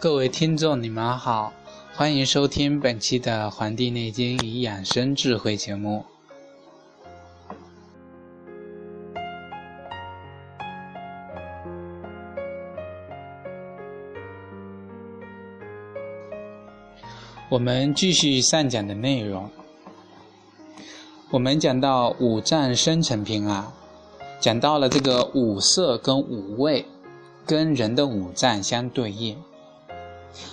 各位听众，你们好，欢迎收听本期的《黄帝内经与养生智慧》节目。我们继续上讲的内容，我们讲到五脏生成篇啊，讲到了这个五色跟五味跟人的五脏相对应。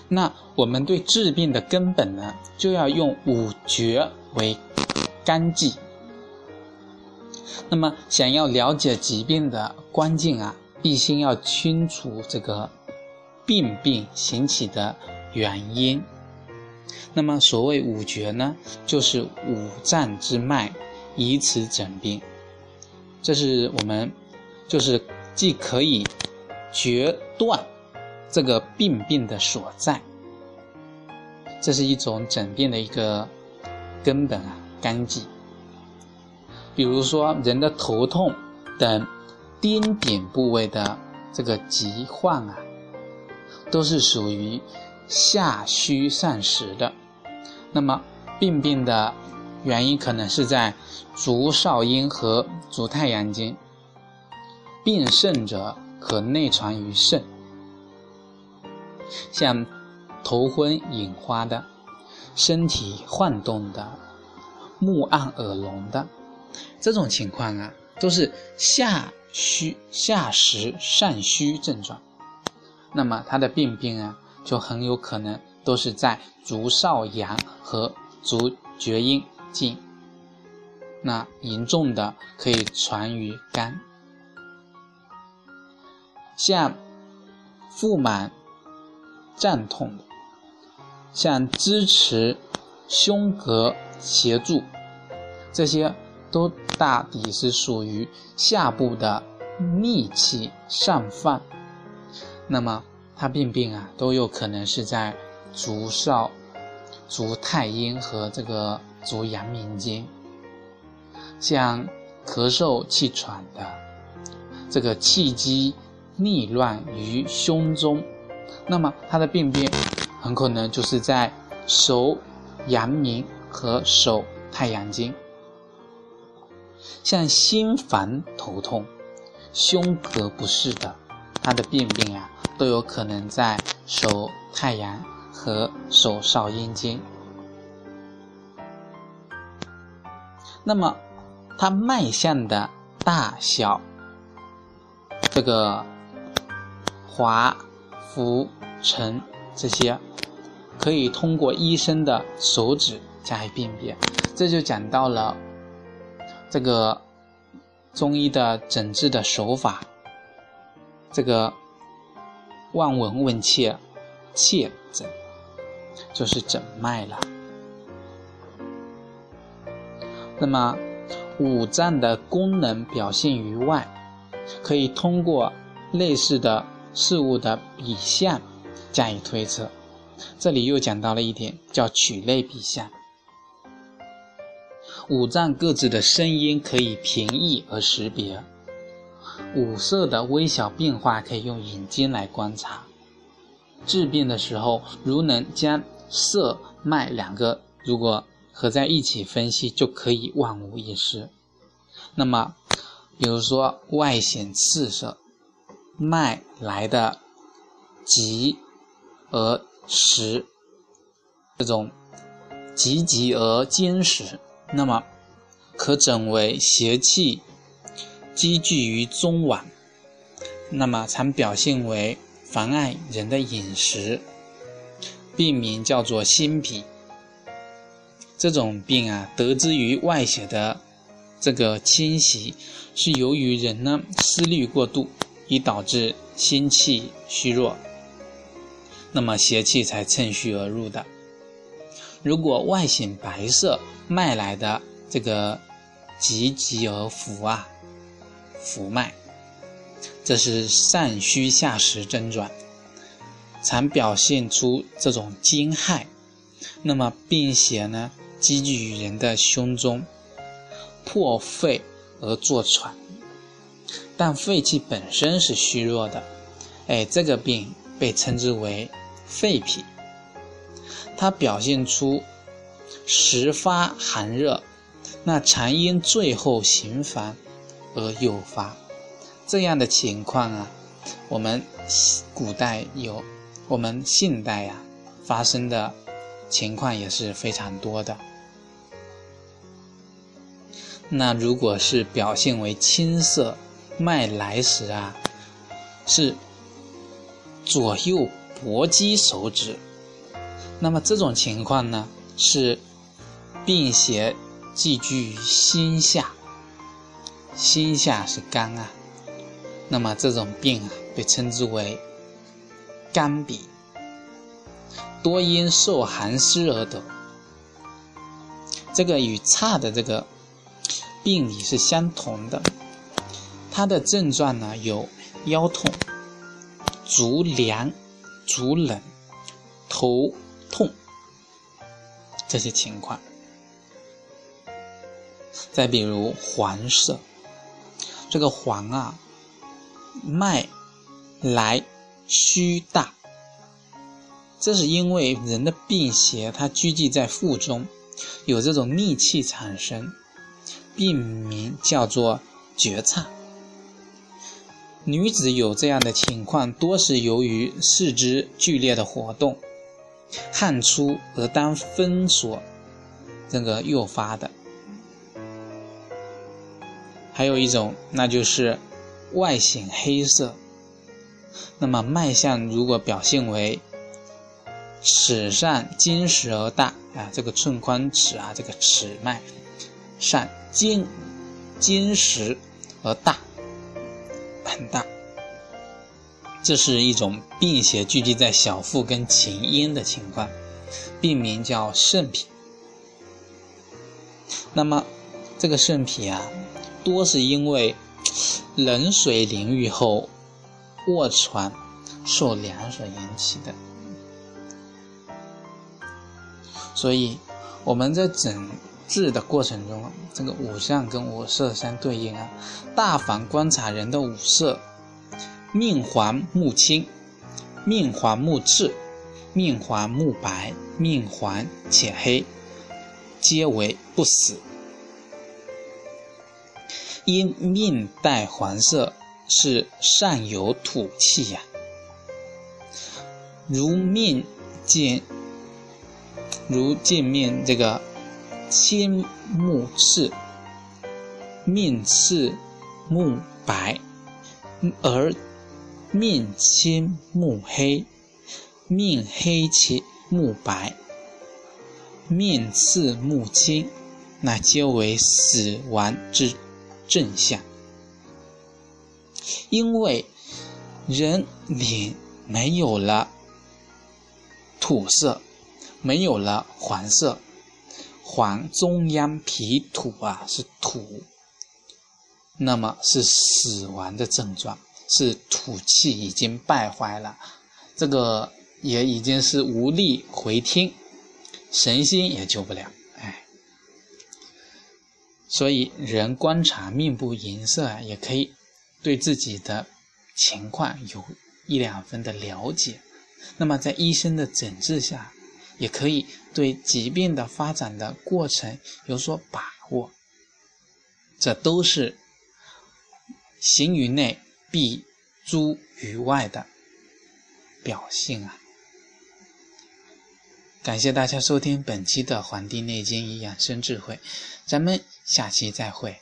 那我们对治病的根本呢，就要用五绝为纲纪。那么，想要了解疾病的关键啊，必先要清楚这个病病行起的原因。那么，所谓五绝呢，就是五脏之脉，以此诊病。这是我们，就是既可以决断。这个病病的所在，这是一种诊病的一个根本啊纲纪。比如说人的头痛等颠点部位的这个疾患啊，都是属于下虚上实的。那么病病的原因可能是在足少阴和足太阳经。病肾者可内传于肾。像头昏眼花的、身体晃动的、目暗耳聋的这种情况啊，都是下虚下实上虚症状。那么他的病病啊，就很有可能都是在足少阳和足厥阴经。那严重的可以传于肝，像腹满。胀痛，像支持胸膈协助，这些都大抵是属于下部的逆气上犯。那么它病病啊，都有可能是在足少、足太阴和这个足阳明经。像咳嗽气喘的，这个气机逆乱于胸中。那么他的病变很可能就是在手阳明和手太阳经，像心烦头痛、胸膈不适的，他的病变啊都有可能在手太阳和手少阴经。那么他脉象的大小，这个滑。浮沉这些，可以通过医生的手指加以辨别。这就讲到了这个中医的诊治的手法。这个望闻问切，切诊就是诊脉了。那么五脏的功能表现于外，可以通过类似的。事物的比象加以推测，这里又讲到了一点，叫取类比象。五脏各自的声音可以平易而识别，五色的微小变化可以用眼睛来观察。治病的时候，如能将色脉两个如果合在一起分析，就可以万无一失。那么，比如说外显赤色。脉来的急而实，这种急急而坚实，那么可诊为邪气积聚于中脘，那么常表现为妨碍人的饮食，病名叫做心脾。这种病啊，得之于外邪的这个侵袭，是由于人呢思虑过度。以导致心气虚弱，那么邪气才趁虚而入的。如果外显白色脉来的这个急急而浮啊，浮脉，这是上虚下实症状，常表现出这种惊骇。那么病邪呢积聚于人的胸中，破肺而作喘。但肺气本身是虚弱的，哎，这个病被称之为肺脾，它表现出时发寒热，那常因最后行烦而诱发这样的情况啊。我们古代有，我们现代呀发生的情况也是非常多的。那如果是表现为青色，脉来时啊，是左右搏击手指，那么这种情况呢，是病邪寄居于心下，心下是肝啊，那么这种病啊，被称之为肝痹，多因受寒湿而得，这个与差的这个。病理是相同的，它的症状呢有腰痛、足凉、足冷、头痛这些情况。再比如黄色，这个黄啊，脉来虚大，这是因为人的病邪它聚集在腹中，有这种逆气产生。病名叫做绝颤。女子有这样的情况，多是由于四肢剧烈的活动，汗出而当风所这个诱发的。还有一种，那就是外显黑色。那么脉象如果表现为尺上坚实而大啊，这个寸宽尺啊，这个尺脉上。坚坚实而大，很大，这是一种病邪聚集在小腹跟前咽的情况，病名叫肾痞。那么这个肾痞啊，多是因为冷水淋浴后卧床受凉所引起的，所以我们在诊。治的过程中，这个五象跟五色相对应啊。大凡观察人的五色，面黄目青，面黄目赤，面黄目白，面黄且黑，皆为不死。因面带黄色，是上有土气呀。如面见，如见面这个。青目赤，面赤目白，而面青目黑，面黑且目白，面赤目青，那皆为死亡之正相。因为人脸没有了土色，没有了黄色。黄中央脾土啊，是土，那么是死亡的症状，是土气已经败坏了，这个也已经是无力回天，神仙也救不了，哎，所以人观察面部颜色啊，也可以对自己的情况有一两分的了解，那么在医生的诊治下。也可以对疾病的发展的过程有所把握，这都是行于内必诸于外的表现啊！感谢大家收听本期的《黄帝内经与养生智慧》，咱们下期再会。